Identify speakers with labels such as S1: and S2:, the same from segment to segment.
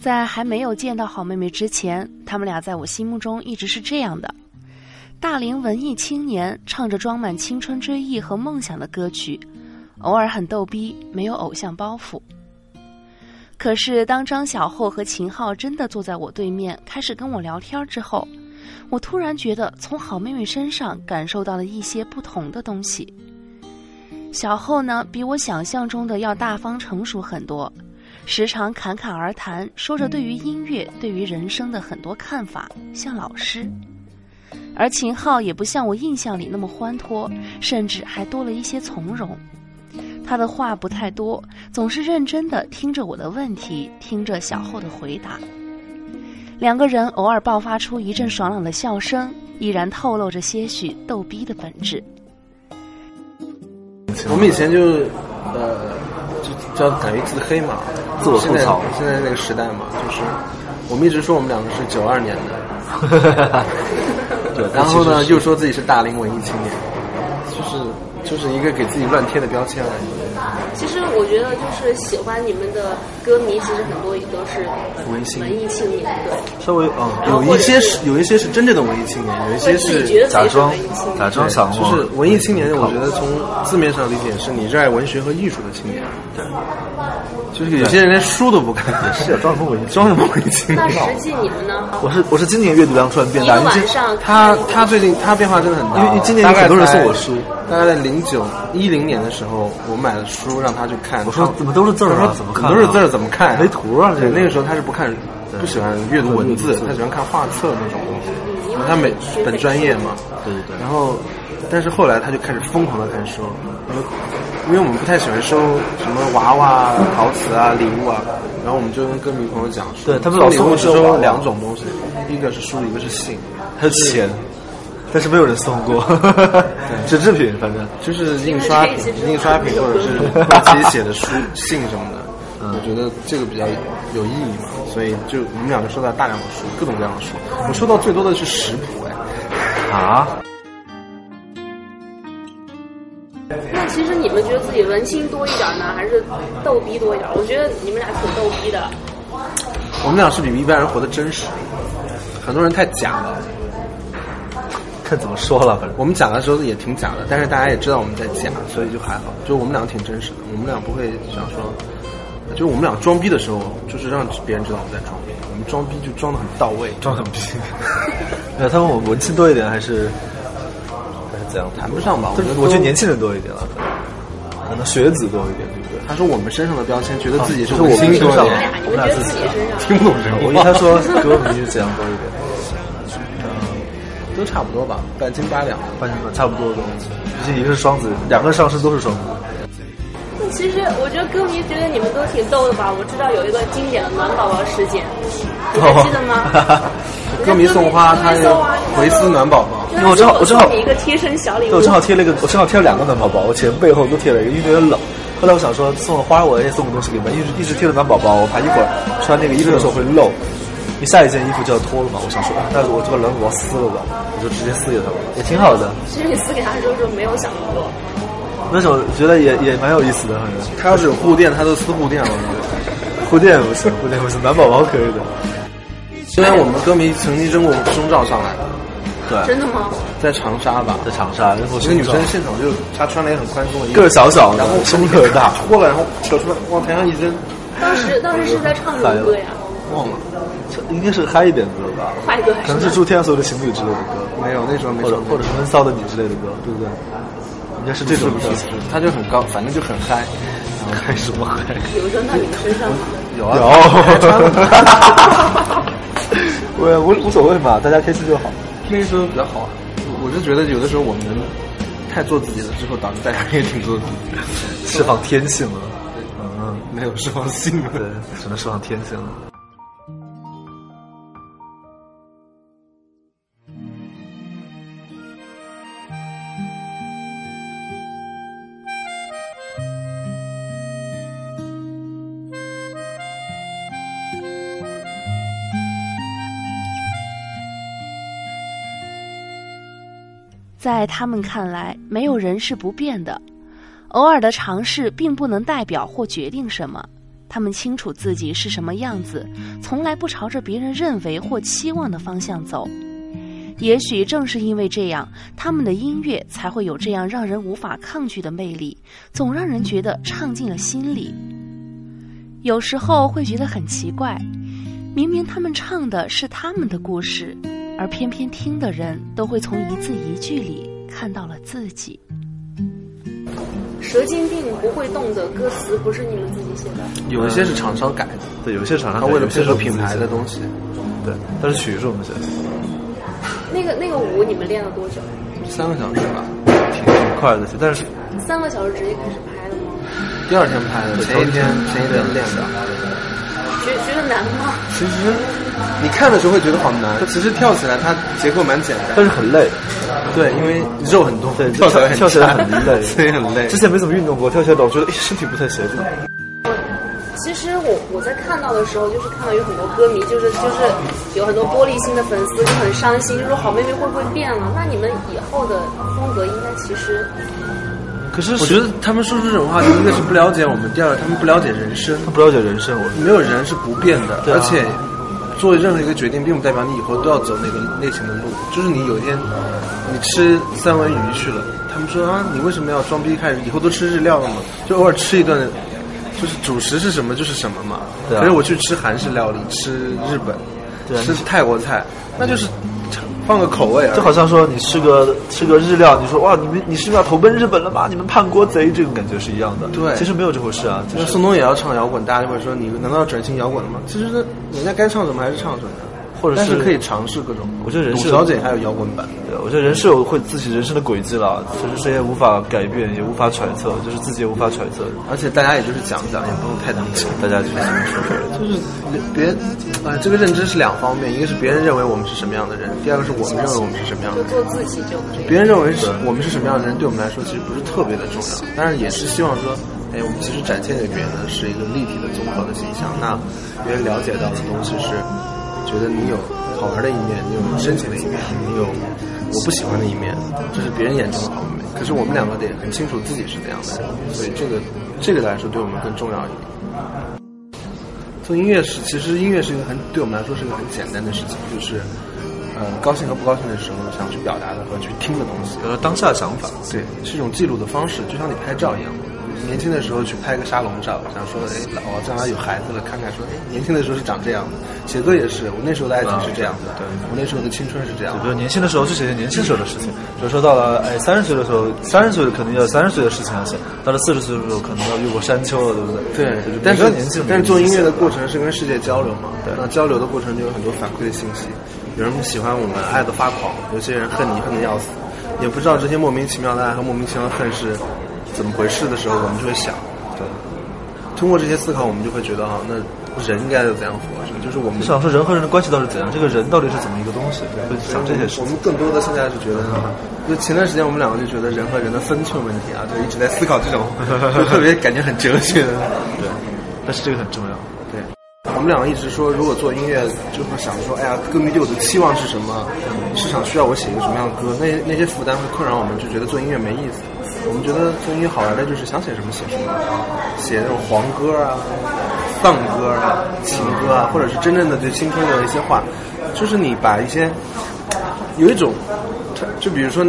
S1: 在还没有见到好妹妹之前，他们俩在我心目中一直是这样的：大龄文艺青年，唱着装满青春追忆和梦想的歌曲，偶尔很逗逼，没有偶像包袱。可是，当张小厚和秦昊真的坐在我对面，开始跟我聊天之后，我突然觉得从好妹妹身上感受到了一些不同的东西。小厚呢，比我想象中的要大方成熟很多，时常侃侃而谈，说着对于音乐、对于人生的很多看法，像老师。而秦昊也不像我印象里那么欢脱，甚至还多了一些从容。他的话不太多，总是认真的听着我的问题，听着小厚的回答。两个人偶尔爆发出一阵爽朗的笑声，依然透露着些许逗逼的本质。
S2: 我们以前就呃，叫敢于自黑嘛，
S3: 自我吐槽。
S2: 现在那个时代嘛，就是我们一直说我们两个是九二年的，然后呢又说自己是大龄文艺青年，就是就是一个给自己乱贴的标签而已。
S4: 其实我觉得，就是喜欢你们的歌迷，其实很多也都是
S2: 文青
S4: 文艺青年，对。
S2: 稍微嗯，有一些是有一些是真正的文艺青年，有一些是
S3: 假装假装想
S2: 就是文艺青年，我觉得从字面上理解是你热爱文学和艺术的青年。
S3: 对，
S2: 就是有些人连书都不看，
S3: 是装什么文艺，
S2: 装什么文艺青年？
S4: 那实际你们呢？
S3: 我是我是今年阅读量突然变大，
S4: 一个晚上
S2: 他他最近他变化真的很大，
S3: 因为今年有很多人送我书。
S2: 大概在零九一零年的时候，我买了书让他去看。
S3: 我说怎么都是字儿啊？怎么看？
S2: 都是字儿怎么看？
S3: 没图啊！
S2: 对，那个时候他是不看，不喜欢阅读文字，他喜欢看画册那种东西。他美本专业嘛。
S3: 对对对。
S2: 然后，但是后来他就开始疯狂的看书，因为因为我们不太喜欢收什么娃娃、陶瓷啊、礼物啊，然后我们就跟歌迷朋友讲说，
S3: 对他们老
S2: 送收两种东西，一个是书，一个是信，
S3: 还有钱。但是没有人送过，纸制品，反正
S2: 就是印刷品、印刷品或者是自己写的书、信什么的。嗯，我觉得这个比较有意义嘛，所以就我们两个收到大量的书，各种各样的书。我收到最多的是食谱，哎，
S3: 啊？
S4: 那其实你们觉得自己文青多一点呢，还是逗逼多一点？我觉得你们俩挺逗逼的。
S2: 我们俩是比一般人活得真实，很多人太假了。
S3: 看怎么说了，反正
S2: 我们讲的时候也挺假的，但是大家也知道我们在假，所以就还好。就我们俩挺真实的，我们俩不会想说，就是我们俩装逼的时候，就是让别人知道我们在装逼。我们装逼就装的很到位，
S3: 装很逼。那 他问我文气多一点还是还是怎样？
S2: 谈不上吧，我觉得
S3: 我觉得年轻人多一点了，可能学子多一点，对不对？
S2: 他说我们身上的标签，觉得自己是
S3: 我们
S2: 身
S3: 上，
S4: 我们俩自己
S2: 听不懂人话。
S3: 我以为他说歌迷是怎样多一点。
S2: 都差不多吧，半斤八两，
S3: 半斤八差不多的。毕竟一个是双子，两个上身都是双子。
S4: 那其实我觉得歌迷觉得你们都挺逗的吧？我知道有一个经典的暖宝宝事件，你还记得吗？
S2: 歌迷送花，他回丝暖宝宝。
S3: 因为我正好我正好
S4: 一个贴身小礼物，
S3: 我正好贴了一个，我正好贴了两个暖宝宝，我前背后都贴了一个，因为有点冷。后来我想说送了花，我也送个东西给你们，一直一直贴着暖宝宝，我怕一会儿穿那个衣服的时候会漏。你下一件衣服就要脱了嘛？我想说，但是我这个冷我要撕了吧，我就直接撕给他了，也挺好的。
S4: 其实你撕给他的时候就没有想那么多。
S3: 那种觉得也也蛮有意思的，反正。
S2: 他要是有护垫，他都撕护垫了。
S3: 护垫不是，护垫不是，暖宝宝可以的。
S2: 虽然我们歌迷曾经扔过胸罩上来，
S3: 对，
S4: 真的吗？
S2: 在长沙吧，
S3: 在长沙，然后
S2: 一个女生现场就她穿了一个很宽松的衣服，
S3: 个小小小，
S2: 然后
S3: 胸特别大，
S2: 脱了然后扯出来往台上一扔。
S4: 当时当时是在唱什么歌呀？
S2: 忘了。
S3: 应该是嗨一点的歌吧，
S4: 嗨歌，
S3: 可能是祝天所有的情侣之类的歌，
S2: 没有那时候没
S3: 或者或者是闷骚的你之类的歌，对不对？应该是这种歌，
S2: 他就很高，反正就很嗨，
S3: 嗨什么嗨？
S4: 有扔到你们身上吗？
S2: 有啊，
S3: 有。我无无所谓嘛，大家开心就好。
S2: 那个时候比较好啊，我就觉得有的时候我们太做自己了，之后导致大家也挺做自己，
S3: 释放天性了。
S2: 嗯，没有释放性了，
S3: 对，只能释放天性了。
S1: 在他们看来，没有人是不变的。偶尔的尝试并不能代表或决定什么，
S5: 他们清楚自己是什么样子，从来不朝着别人认为或期望的方向走。也许正是因为这样，他们的音乐才会有这样让人无法抗拒的魅力，总让人觉得唱进了心里。有时候会觉得很奇怪，明明他们唱的是他们的故事，而偏偏听的人都会从一字一句里看到了自己。
S4: 蛇精病不会动的歌词不是你们自己写的，
S2: 有一些是厂商改的，
S3: 对，有些厂商
S2: 他为了配合品牌的东西，
S3: 对，但是曲是我们写的，
S4: 那个那个舞你们练了多久？
S2: 三个小时吧，
S3: 挺挺快的，但是
S4: 三个小时直接开始拍的吗？
S2: 第二天拍的，前一天前一天练的。
S4: 觉觉得难吗？
S2: 其实你看的时候会觉得好难，其实跳起来它结构蛮简单，
S3: 但是很累，
S2: 对，因为肉很多，
S3: 对，
S2: 跳起来
S3: 跳起来很累，
S2: 所以很累。
S3: 之前没怎么运动过，跳起来老觉得哎身体不太协调。
S4: 其实我我在看到的时候，就是看到有很多歌迷，就是就是有很多玻璃心的粉丝就很伤心，就说好妹妹会不会变了？那你们以后的风格应该其实
S3: 可是
S2: 我觉得他们说出这种话，第一个是不了解我们，第二个他们不了解人生，
S3: 他不了解人生，我
S2: 没有人是不变的，
S3: 啊。
S2: 而且做任何一个决定，并不代表你以后都要走那个类型的路。就是你有一天你吃三文鱼去了，他们说啊，你为什么要装逼开始？以后都吃日料了嘛，就偶尔吃一顿，就是主食是什么就是什么嘛。
S3: 对啊
S2: 可是我去吃韩式料理，吃日本，吃泰国菜，那就是换个口味而已。
S3: 就好像说你吃个吃个日料，你说哇，你们你是要投奔日本了吗？你们叛国贼，这种感觉是一样的。
S2: 对
S3: 其实没有这回事啊。就是
S2: 那宋冬野要唱摇滚，大家就会说你难道要转型摇滚了吗？其实人家该唱什么还是唱什么，
S3: 或者是
S2: 可以尝试各种。
S3: 我觉得人是
S2: 小姐还有摇滚版，
S3: 对，我觉得人是有会自己人生的轨迹了，其实谁也无法改变，也无法揣测，就是自己也无法揣测。
S2: 而且大家也就是讲讲，也不用太当真。
S3: 大家就是这么说说。
S2: 就是别，呃，这个认知是两方面，一个是别人认为我们是什么样的人，第二个是我们认为我们是什么样的人。
S4: 就做自己就可以。
S2: 别人认为是我们是什么样的人，对我们来说其实不是特别的重要，但是也是希望说，哎，我们其实展现给别人的是一个立体的、综合的形象。那别人了解到的东西是，觉得你有好玩的一面，你有深情的一面，你有我不喜欢的一面，这是别人眼中的好妹妹。可是我们两个得很清楚自己是怎样的人，所以这个这个来说对我们更重要一点。做音乐是，其实音乐是一个很对我们来说是一个很简单的事情，就是，呃，高兴和不高兴的时候想去表达的和去听的东西。
S3: 呃，当下的想法，
S2: 对，是一种记录的方式，就像你拍照一样。年轻的时候去拍个沙龙照，想说，哎，老我将来有孩子了，看看说，哎，年轻的时候是长这样的。写歌也是，我那时候的爱情是这样的，对我那时候的青春是这样的。
S3: 比如年轻的时候就写些年轻时候的事情，比如说到了哎三十岁的时候，三十岁的肯定要三十岁的事情要写，到了四十岁的时候可能要越过山丘了，对不对？
S2: 对，但是
S3: 年轻
S2: 但是做音乐的过程是跟世界交流嘛，对，那交流的过程就有很多反馈的信息，有人喜欢我们爱的发狂，有些人恨你恨的要死，也不知道这些莫名其妙的爱和莫名其妙的恨是怎么回事的时候，我们就会想，对，通过这些思考，我们就会觉得哈，那人应该要怎样活着，就是我们
S3: 就想说人和人的关系到底是怎样，这个人到底是怎么一个东西，会想这些事。
S2: 我们更多的现在是觉得呢，就前段时间我们两个就觉得人和人的分寸问题啊，就一直在思考这种，就特别感觉很哲学的。
S3: 对，但是这个很重要。
S2: 对，我们两个一直说，如果做音乐，就会想说，哎呀，歌迷对我的期望是什么？市场需要我写一个什么样的歌？那那些负担会困扰我们，就觉得做音乐没意思。我们觉得做音乐好玩的就是想写什么写什么，写那种黄歌啊、丧歌啊、情歌啊，或者是真正的对青春的一些话，就是你把一些有一种，就比如说，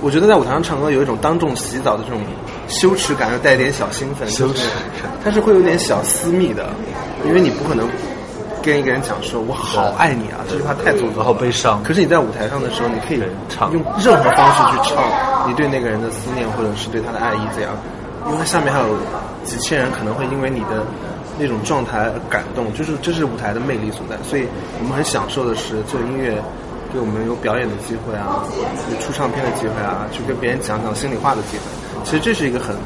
S2: 我觉得在舞台上唱歌有一种当众洗澡的这种羞耻感，又带一点小兴奋，
S3: 羞耻，
S2: 它是会有点小私密的，因为你不可能跟一个人讲说“我好爱你啊”，这句话太做作，
S3: 好悲伤，
S2: 可是你在舞台上的时候，你可以
S3: 唱。
S2: 用任何方式去唱你对那个人的思念，或者是对他的爱意怎样，因为下面还有几千人可能会因为你的那种状态而感动，就是这是舞台的魅力所在。所以我们很享受的是做音乐，对我们有表演的机会啊，有出唱片的机会啊，去跟别人讲讲心里话的机会。其实这是一个很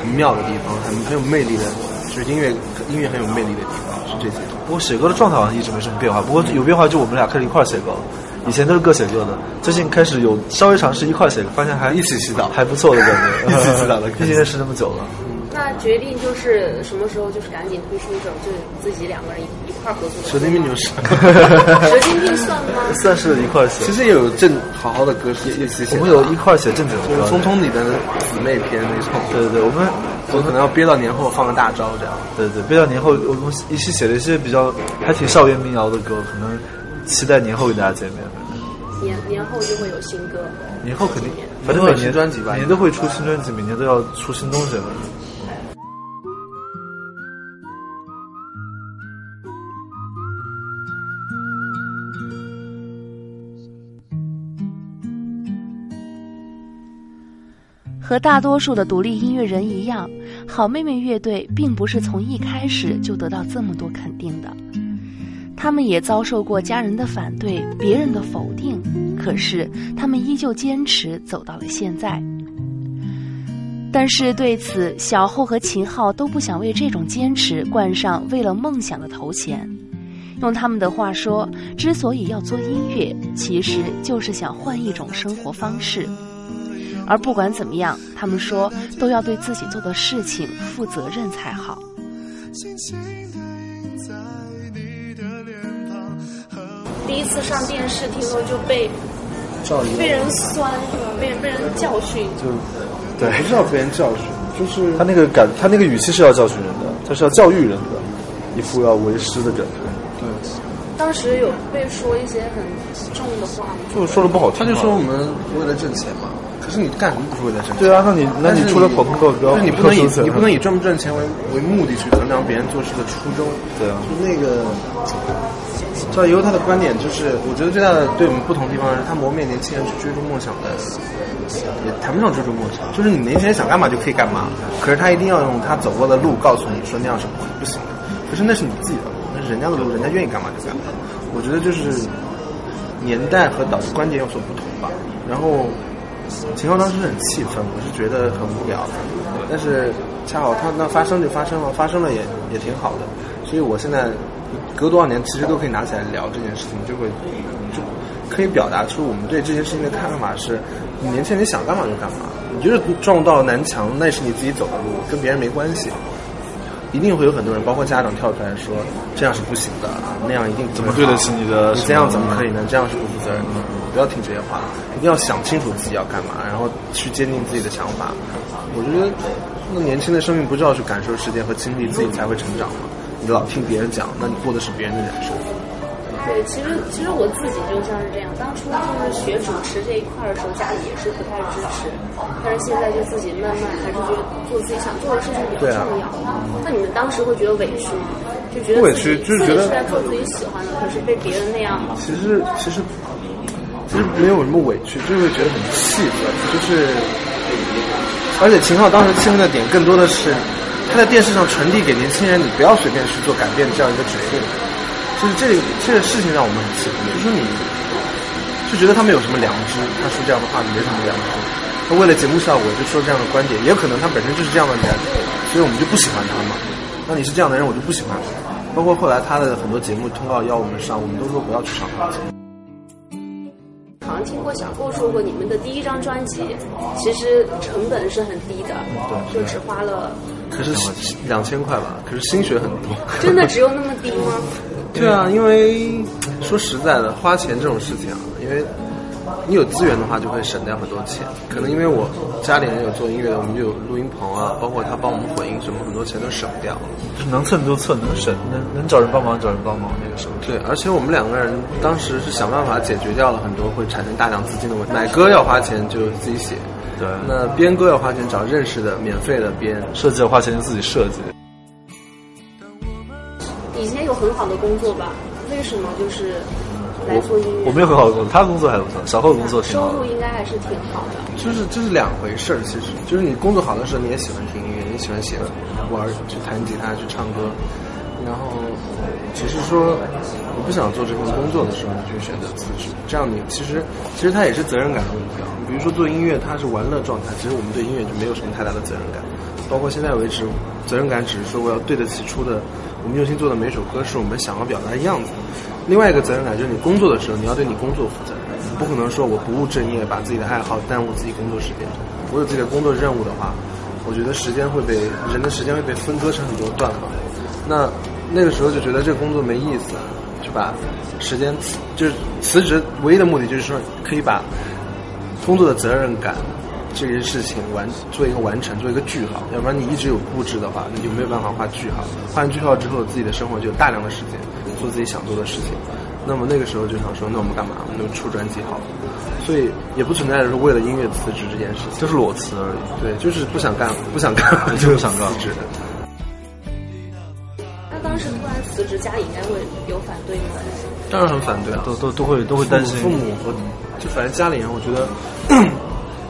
S2: 很妙的地方，很很有魅力的，就是音乐音乐很有魅力的地方是这些。
S3: 不过写歌的状态好像一直没什么变化，不过有变化就我们俩开始一块儿写歌了。以前都是各写各的，最近开始有稍微尝试一块儿写歌，发现还
S2: 一起洗澡
S3: 还不错的感觉，
S2: 一起洗澡的
S3: 毕竟认识那么久了。
S4: 那决定就是什么时候就是赶紧推出一首，就自己两个人一一块儿合作的。
S2: 蛇精病就是，
S4: 蛇精病算吗？
S3: 算是一块写
S2: 其。实也有正好好的歌是一起写。
S3: 我们有一块写正经的歌
S2: 就是，聪聪你的姊妹篇那种。
S3: 对对对，我们
S2: 我可能要憋到年后放个大招这样。
S3: 对对，憋到年后，我们一起写了一些比较还挺校园民谣的歌，可能期待年后跟大家见面。
S4: 年年后就会有新歌，
S3: 年后肯定，反正每年专辑吧，每年都会出新专辑，每年都要出新东西了。
S5: 和大多数的独立音乐人一样，好妹妹乐队并不是从一开始就得到这么多肯定的，他们也遭受过家人的反对、别人的否定，可是他们依旧坚持走到了现在。但是对此，小后和秦昊都不想为这种坚持冠上为了梦想的头衔。用他们的话说，之所以要做音乐，其实就是想换一种生活方式。而不管怎么样，他们说都要对自己做的事情负责任才好。
S4: 第一次上电视，听说就被被人酸是吧？被被人教训。
S3: 就对，
S2: 不是要被人教训，就是
S3: 他那个感，他那个语气是要教训人的，他是要教育人的，一副要为师的感觉。
S2: 对，
S4: 当时有被说一些很重的话吗？
S3: 就说的不好听，
S2: 他就说我们为了挣钱嘛。可是你干什么不是为了挣钱？
S3: 对啊，那你那你除了跑通告标，
S2: 你不能以你不能以赚不赚钱为为目的去衡量别人做事的初衷。
S3: 对啊，
S2: 就那个赵以后他的观点就是，我觉得最大的对我们不同的地方是他磨灭年轻人去追逐梦想的，也谈不上追逐梦想，就是你年轻人想干嘛就可以干嘛。可是他一定要用他走过的路告诉你说那样是不不行的。可是那是你自己的路，那是人家的路，人家愿意干嘛就干嘛。我觉得就是年代和导师观点有所不同吧。然后。秦昊当时很气愤，我是觉得很无聊，但是恰好他那发生就发生了，发生了也也挺好的，所以我现在隔多少年其实都可以拿起来聊这件事情，就会就可以表达出我们对这件事情的看法是：你年轻人想干嘛就干嘛，你就是撞到南墙，那是你自己走的路，跟别人没关系。一定会有很多人，包括家长跳出来说这样是不行的啊，那样一定
S3: 怎么对得起你的？
S2: 你这样怎么可以呢？这样是不负责任的。不要听这些话，一定要想清楚自己要干嘛，然后去坚定自己的想法。我觉得，那年轻的生命不就要去感受时间和经历，自己才会成长吗？你老听别人讲，那你过的是别人的人生。
S4: 对，其实其实我自己就像是这样，当初就是学主持这一块的时候，家里也是不太支持，但是现在就自己慢慢还是觉得做自己想做的事情比较重要。那你们当时会觉得委屈吗？就觉得
S2: 委屈，就是觉得
S4: 是在做自己喜欢的，可是被别人那样。
S2: 其实其实其实没有什么委屈，就会觉得很气愤，就是，而且秦昊当时气愤的点更多的是他在电视上传递给年轻人，你不要随便去做改变这样一个指令。就是这个这个事情让我们很气愤，就是你就觉得他们有什么良知，他说这样的话没什么良知，他为了节目效果就说这样的观点，也有可能他本身就是这样的人，所以我们就不喜欢他嘛。那你是这样的人，我就不喜欢。包括后来他的很多节目通告要我们上，我们都说不要去上他的节目。
S4: 听过小顾说过，你们的第一张专辑其实成本是很低的，
S2: 对，
S4: 就只花了，
S2: 可是两千块吧，可是心血很多。
S4: 真的只有那么低吗？
S2: 对啊，因为说实在的，花钱这种事情啊，因为你有资源的话，就会省掉很多钱。可能因为我家里人有做音乐的，我们就有录音棚啊，包括他帮我们混音什么，很多钱都省掉了。
S3: 就能蹭就蹭，能省能能找人帮忙找人帮忙那个时候。
S2: 对，而且我们两个人当时是想办法解决掉了很多会产生大量资金的问题。买歌要花钱就自己写，
S3: 对。
S2: 那编歌要花钱找认识的免费的编，
S3: 设计要花钱就自己设计。
S4: 以前有很好的工作吧？为什么就是来做音乐？
S3: 我没有很好的工作，他工作还不错，小后工作
S4: 收入应该还是挺好的。
S2: 就是这是两回事儿，其实就是你工作好的时候，你也喜欢听音乐，你喜欢写玩、去弹吉他、去唱歌。然后，只是说我不想做这份工作的时候，你就选择辞职。这样你其实其实它也是责任感的问题啊。比如说做音乐，它是玩乐状态，其实我们对音乐就没有什么太大的责任感。包括现在为止，责任感只是说我要对得起出的。我们用心做的每首歌是我们想要表达的样子。另外一个责任感就是你工作的时候，你要对你工作负责任，不可能说我不务正业，把自己的爱好耽误自己工作时间。我有自己的工作任务的话，我觉得时间会被人的时间会被分割成很多段嘛。那那个时候就觉得这个工作没意思，就把时间就是辞职，唯一的目的就是说可以把工作的责任感这件事情完做一个完成，做一个句号。要不然你一直有布置的话，你就没有办法画句号。画完句号之后，自己的生活就有大量的时间做自己想做的事情。那么那个时候就想说，那我们干嘛？我们就出专辑好了。所以也不存在说为了音乐辞职这件事情，
S3: 就是裸辞而已。
S2: 对，就是不想干，不想干，
S3: 就是不想干
S2: 辞职。
S4: 那当时突然辞职，家里应该会有反对吗？
S2: 当然很反对啊，
S3: 都都都会都会担心
S2: 父母和就反正家里人，我觉得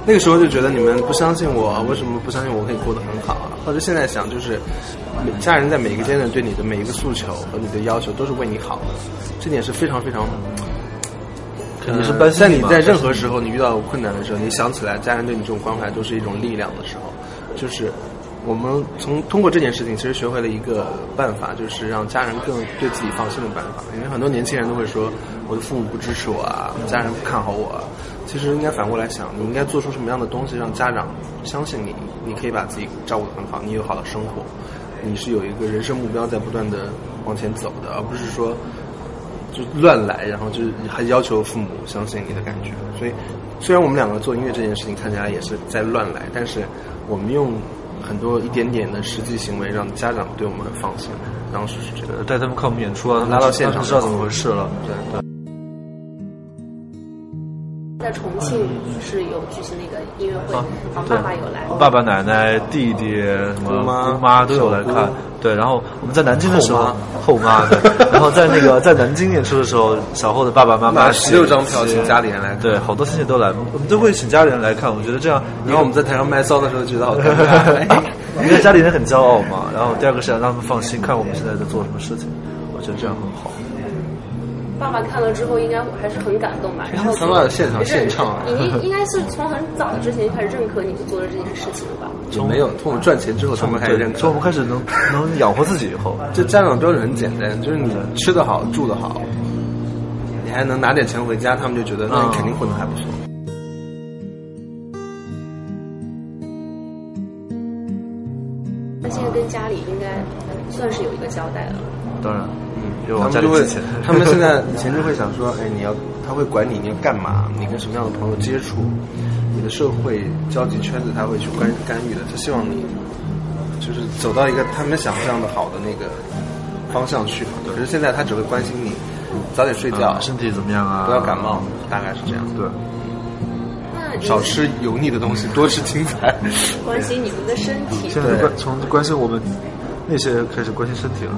S2: 那个时候就觉得你们不相信我，为什么不相信我可以过得很好啊？或者现在想就是家人在每一个阶段对你的每一个诉求和你的要求都是为你好的，这点是非常非常。
S3: 你是担心
S2: 在你在任何时候你遇到困难的时候，你想起来家人对你这种关怀都是一种力量的时候，就是我们从通过这件事情其实学会了一个办法，就是让家人更对自己放心的办法。因为很多年轻人都会说我的父母不支持我啊，家人不看好我。其实应该反过来想，你应该做出什么样的东西让家长相信你，你可以把自己照顾得很好，你有好的生活，你是有一个人生目标在不断的往前走的，而不是说。就乱来，然后就还要求父母相信你的感觉。所以，虽然我们两个做音乐这件事情看起来也是在乱来，但是我们用很多一点点的实际行为让家长对我们放心。当时是这个，
S3: 带他们看我们演出啊，
S2: 拉到现场
S3: 知道怎么回事了。
S2: 对对。
S4: 在重庆是有举行那个音乐会，然后爸爸有来，
S3: 爸爸、奶奶、弟弟、什么
S2: 姑
S3: 妈都有来看。对，然后我们在南京的时候，后妈对，然后在那个在南京演出的时候，小后的爸爸妈妈
S2: 十六张票请家里人来，
S3: 对，好多亲戚都来，我们都会请家里人来看。我觉得这样，
S2: 然后我们在台上卖骚的时候觉得好尴尬，
S3: 因为家里人很骄傲嘛。然后第二个是想让他们放心，看我们现在在做什么事情，我觉得这样很好。
S4: 爸爸看了之后应该还是很感动吧？然后
S2: 他爸现场现唱，
S4: 已经应该是从很早之前就开始认可你们做的这件事情了吧？
S2: 从没有，从我们赚钱之后，他们开始认可。
S3: 从我们开始能能养活自己以后，
S2: 这家长标准很简单，就是你吃得好，住得好，你还能拿点钱回家，他们就觉得那你肯定混得还不错。
S4: 那现在跟家里应该算是有一个交代了。
S3: 当然。
S2: 他们就会，他们现在以前就会想说，哎，你要，他会管你你要干嘛，你跟什么样的朋友接触，你的社会交际圈子他会去干干预的，他希望你就是走到一个他们想象的好的那个方向去。可是现在他只会关心你早点睡觉，
S3: 身体怎么样啊，
S2: 不要感冒，大概是这样。
S3: 对，
S2: 少吃油腻的东西，多吃青菜。
S4: 关心你们的身体，
S3: 现在关从关心我们那些开始关心身体了。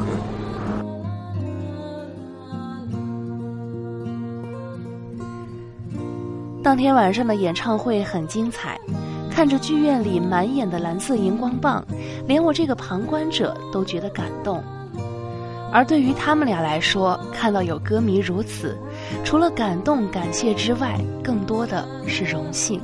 S5: 当天晚上的演唱会很精彩，看着剧院里满眼的蓝色荧光棒，连我这个旁观者都觉得感动。而对于他们俩来说，看到有歌迷如此，除了感动、感谢之外，更多的是荣幸。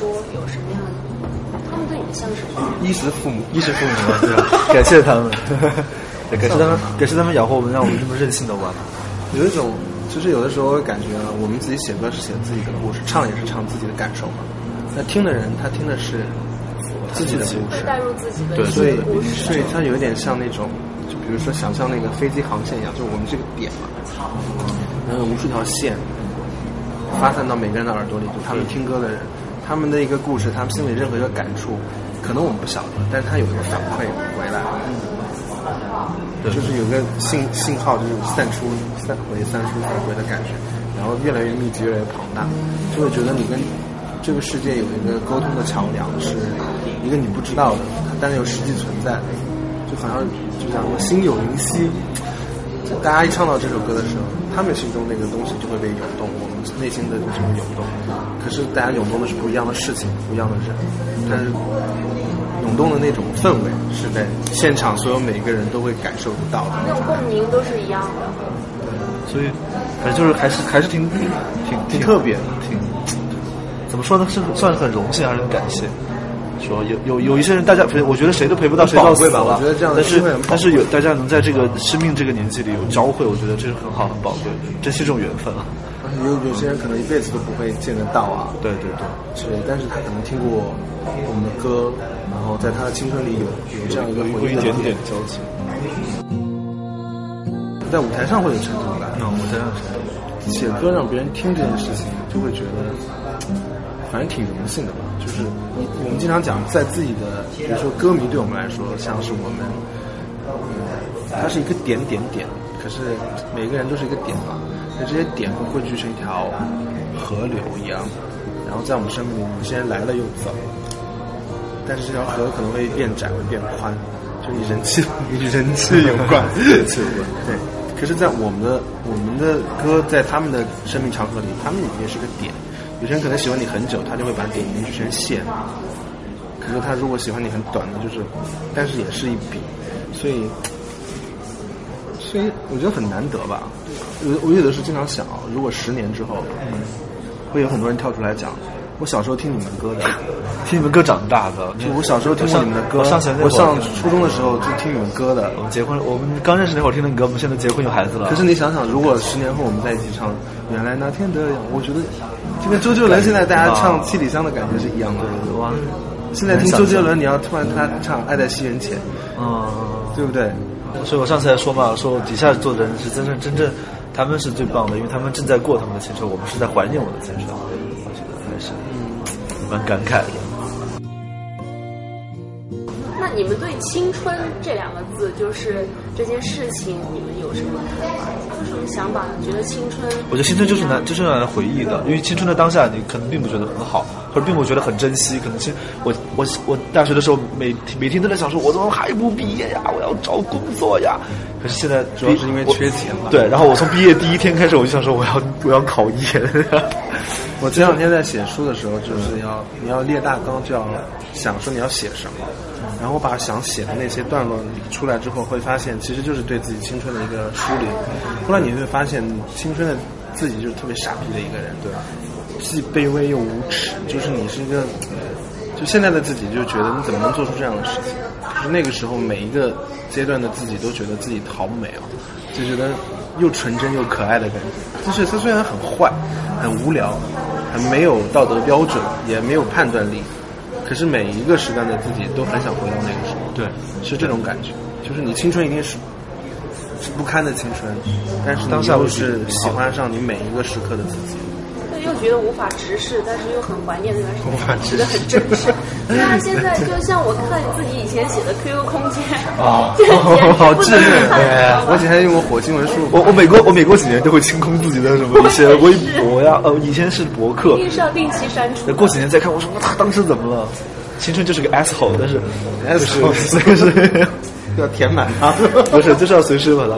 S4: 说有什么样的？他们对你们像什么？
S2: 衣食父母，
S3: 衣食父母嘛，对吧？感谢他们，感谢他们，感谢他们养活我们，让我们这么任性的玩。
S2: 有一种，就是有的时候会感觉啊，我们自己写歌是写自己的故事，唱也是唱自己的感受嘛。那听的人他听的是自己的故事，
S4: 带入自己的
S2: 对，所以。所以它有一点像那种，就比如说想象那个飞机航线一样，就是我们这个点嘛，然后有无数条线发散到每个人的耳朵里，就他们听歌的人，他们的一个故事，他们心里任何一个感触，可能我们不晓得，但是他有一个反馈回来，就是有个信信号，就是散出、散回、散出、散回的感觉，然后越来越密集、越来越庞大，就会觉得你跟这个世界有一个沟通的桥梁，是一个你不知道的，但是又实际存在的，就好像就像说心有灵犀。大家一唱到这首歌的时候，他们心中那个东西就会被涌动，我们内心的东西会涌动。可是大家涌动的是不一样的事情，不一样的人，但是涌动的那种氛围是在现场所有每个人都会感受得到的
S4: 那种共鸣都是一样的。
S3: 所以，反正就是还是还是挺挺
S2: 挺特别的，
S3: 挺怎么说呢？是算是很荣幸，还是很感谢。说有有有一些人，大家陪，我觉得谁都陪不到谁到死
S2: 我觉得这样的
S3: 但是但是有大家能在这个生命这个年纪里有交汇，我觉得这是很好很宝贵的，珍惜这种缘分啊。
S2: 有有些人可能一辈子都不会见得到啊，
S3: 对对对，
S2: 是，但是他可能听过我们的歌，然后在他的青春里有有这样一个
S3: 有
S2: 回忆的
S3: 一点点交集。
S2: 在舞台上会有成就感。
S3: 那我在让谁？
S2: 写歌让别人听这件事情，就会觉得反正挺荣幸的吧。就是你我们经常讲，在自己的，比如说歌迷对我们来说，像是我们，嗯，它是一个点点点，可是每个人都是一个点嘛，那这些点会汇聚成一条河流一样，然后在我们生命里，有些人来了又走，但是这条河可能会变窄，会变宽，就你人气与人气有关，人气有关，对。可是，在我们的我们的歌，在他们的生命长河里，他们也是个点。有些人可能喜欢你很久，他就会把点凝聚成线。可是他如果喜欢你很短的，就是，但是也是一笔。所以，所以我觉得很难得吧。我我有的时候经常想啊，如果十年之后，会有很多人跳出来讲，我小时候听你们歌的，
S3: 听你们歌长大的，
S2: 就我小时候听过你们的歌，
S3: 我上学那会儿
S2: 我上初中的时候就听你们歌的。
S3: 我们结婚，我们刚认识那会儿听的歌，我们现在结婚有孩子了。
S2: 可是你想想，如果十年后我们在一起唱《原来那天的样》，我觉得就跟周杰伦现在大家唱《七里香》的感觉是一样的。
S3: 哇，
S2: 现在听周杰伦，你要突然他唱《爱在西元前》，
S3: 嗯，
S2: 对不对？
S3: 所以我上次还说嘛，说底下坐的人是真正真正，他们是最棒的，因为他们正在过他们的青春，我们是在怀念我们的青春，我觉得还是蛮感慨的。
S4: 你们对“青春”这两个字，就是这件事情，你们有什么看法？有什么想法？觉得青春？
S3: 我觉得青春就是难就是用来回忆的，因为青春的当下，你可能并不觉得很好，或者并不觉得很珍惜。可能是我我我大学的时候，每每天都在想说，我怎么还不毕业呀？我要找工作呀。可是现在
S2: 主要是因为缺钱嘛。
S3: 对，然后我从毕业第一天开始，我就想说，我要我要考研。
S2: 我前两天在写书的时候，就是要你要列大纲，就要想说你要写什么，然后把想写的那些段落理出来之后，会发现其实就是对自己青春的一个梳理。后来你会发现，青春的自己就是特别傻逼的一个人，对吧？既卑微又无耻，就是你是一个，就现在的自己就觉得你怎么能做出这样的事情？就是那个时候每一个阶段的自己都觉得自己好美啊，就觉得又纯真又可爱的感觉。就是他虽然很坏，很无聊，很没有道德标准，也没有判断力，可是每一个时段的自己都很想回到那个时候。
S3: 对，
S2: 是这种感觉。就是你青春一定是是不堪的青春，但是
S3: 当下
S2: 又是喜欢上你每一个时刻的自己。
S4: 又觉得无法直视，但是又很怀念那段时间，觉得很真实。那，现在就像我看自己以前写的 QQ 空间
S3: 啊，好稚嫩。
S2: 我以前用过火星文书，
S3: 我我每过我每过几年都会清空自己的什么一些微博呀，呃，以前是博客，
S4: 一定是要定期删除。
S3: 过几年再看，我说他当时怎么了？青春就是个 S 吼，但是
S2: S
S3: 吼，所以是
S2: 要填满它，
S3: 不是就是要随时把它。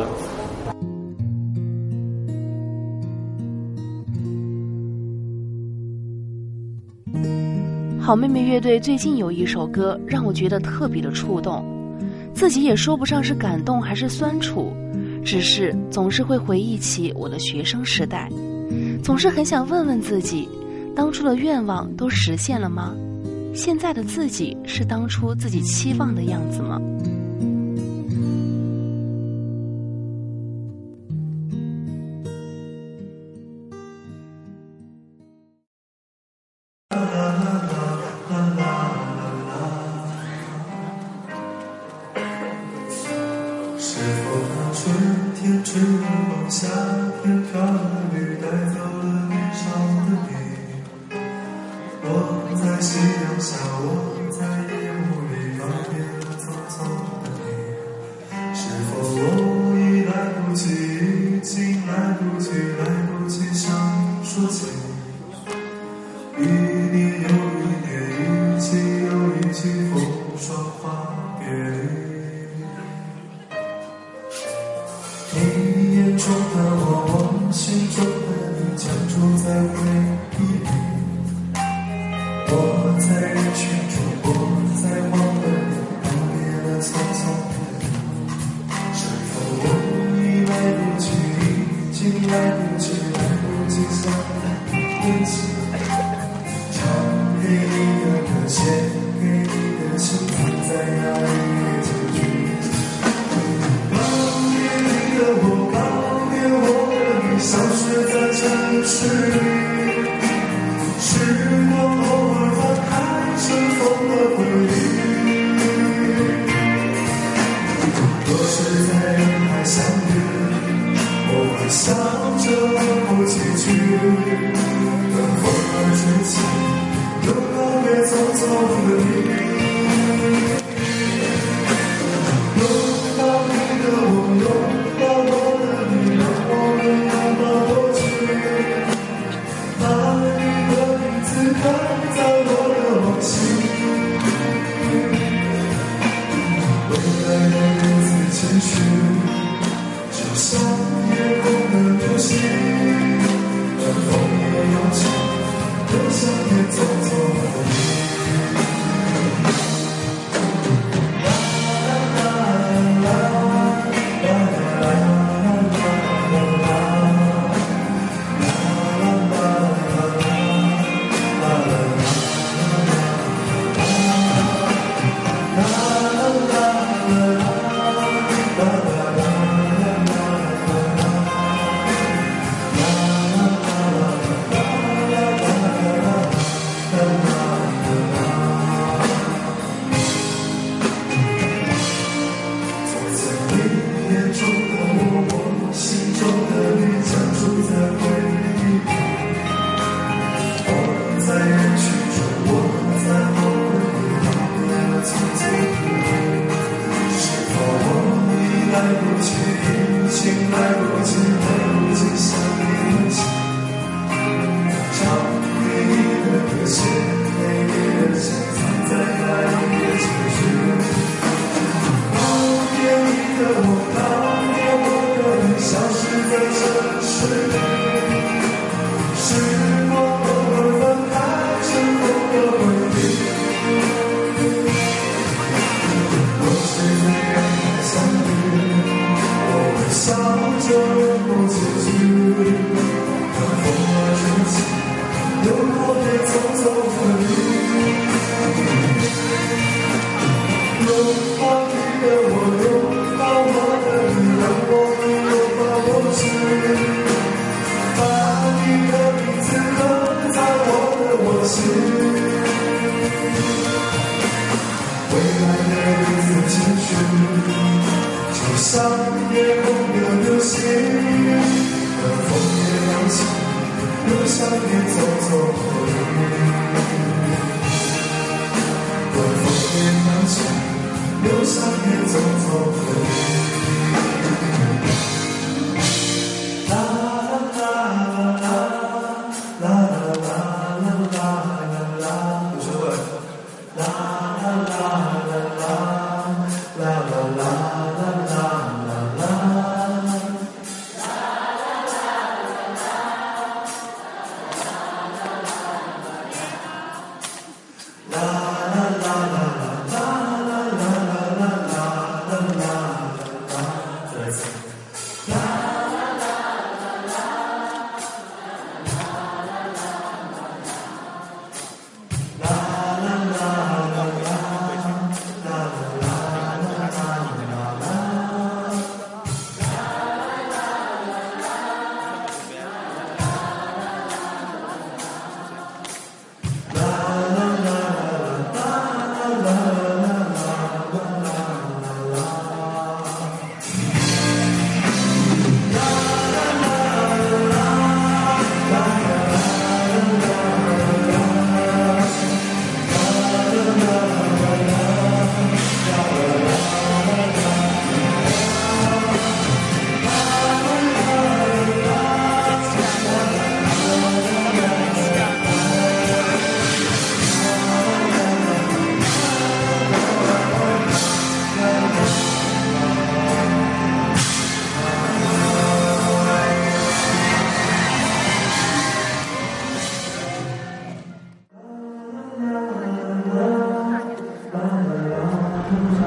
S5: 好妹妹乐队最近有一首歌让我觉得特别的触动自己也说不上是感动还是酸楚只是总是会回忆起我的学生时代总是很想问问自己当初的愿望都实现了吗？现在的自己是当初自己期望的样子吗？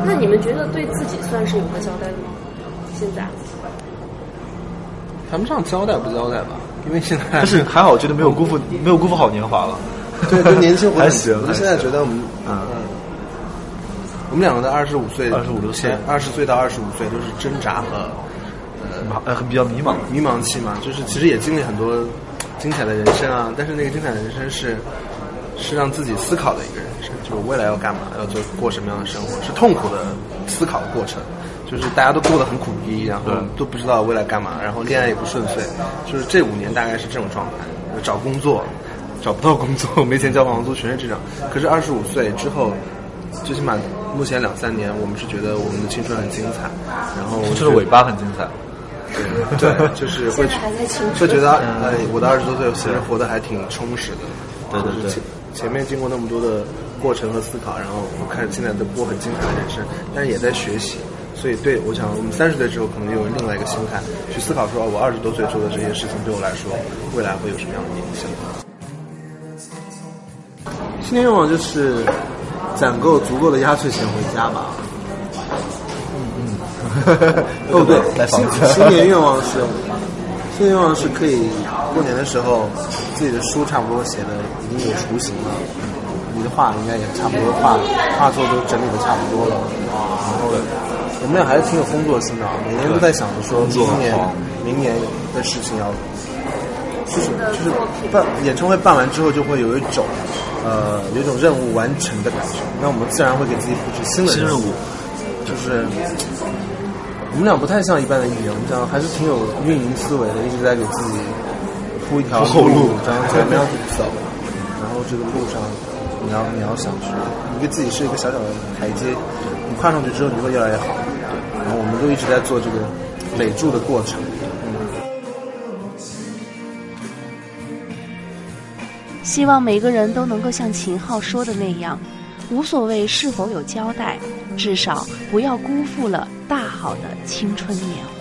S6: 那你们
S4: 觉得对自己算是有个交代的吗？现在
S2: 谈不上交代不交代吧，因为现在
S3: 但是还好，我觉得没有辜负没有辜负好年华了。
S2: 对，就年轻活
S3: 还行
S2: 我就现在觉得我们，
S3: 嗯
S2: 嗯，我们两个在二十五岁，
S3: 二十五六岁
S2: 前二十岁到二十五岁都是挣扎和呃
S3: 呃，比较迷茫。
S2: 迷茫期嘛，就是其实也经历很多精彩的人生啊，但是那个精彩的人生是是让自己思考的一个人生，就是未来要干嘛，要做过什么样的生活，是痛苦的思考的过程，就是大家都过得很苦逼，然后都不知道未来干嘛，然后恋爱也不顺遂，就是这五年大概是这种状态，找工作找不到工作，没钱交房租，全是这种。可是二十五岁之后。最起码目前两三年，我们是觉得我们的青春很精彩，然后
S3: 青春的尾巴很精彩。
S2: 对，对就是会会觉得哎，我的二十多岁其实活得还挺充实的。
S3: 对对对
S2: 前面经过那么多的过程和思考，然后我看现在都过很精彩的人生，但是也在学习。所以对我想，我们三十岁之后可能有另外一个心态去思考说，哦我二十多岁做的这些事情对我来说，未来会有什么样的影响？新年愿望就是攒够足够的压岁钱回家吧。哦，对，新新年愿望是，新年愿望是可以过年的时候，自己的书差不多写的已经有雏形了，你的画应该也差不多画画作都整理的差不多了，然后我们俩还是挺有工作心的，啊，每年都在想着说明年明年的事情要，就是就是办演唱会办完之后就会有一种呃有一种任务完成的感觉，那我们自然会给自己布置新的
S3: 任务，
S2: 就是我们俩不太像一般的艺人，我们俩还是挺有运营思维的，一直在给自己铺一条
S3: 铺后路
S2: 然后怎么样去走，然后这个路上你要你要想去，你给自己是一个小小的台阶，你跨上去之后你会越来越好。然后我们都一直在做这个累筑的过程。
S5: 希望每个人都能够像秦昊说的那样，无所谓是否有交代，至少不要辜负了大好的青春年华。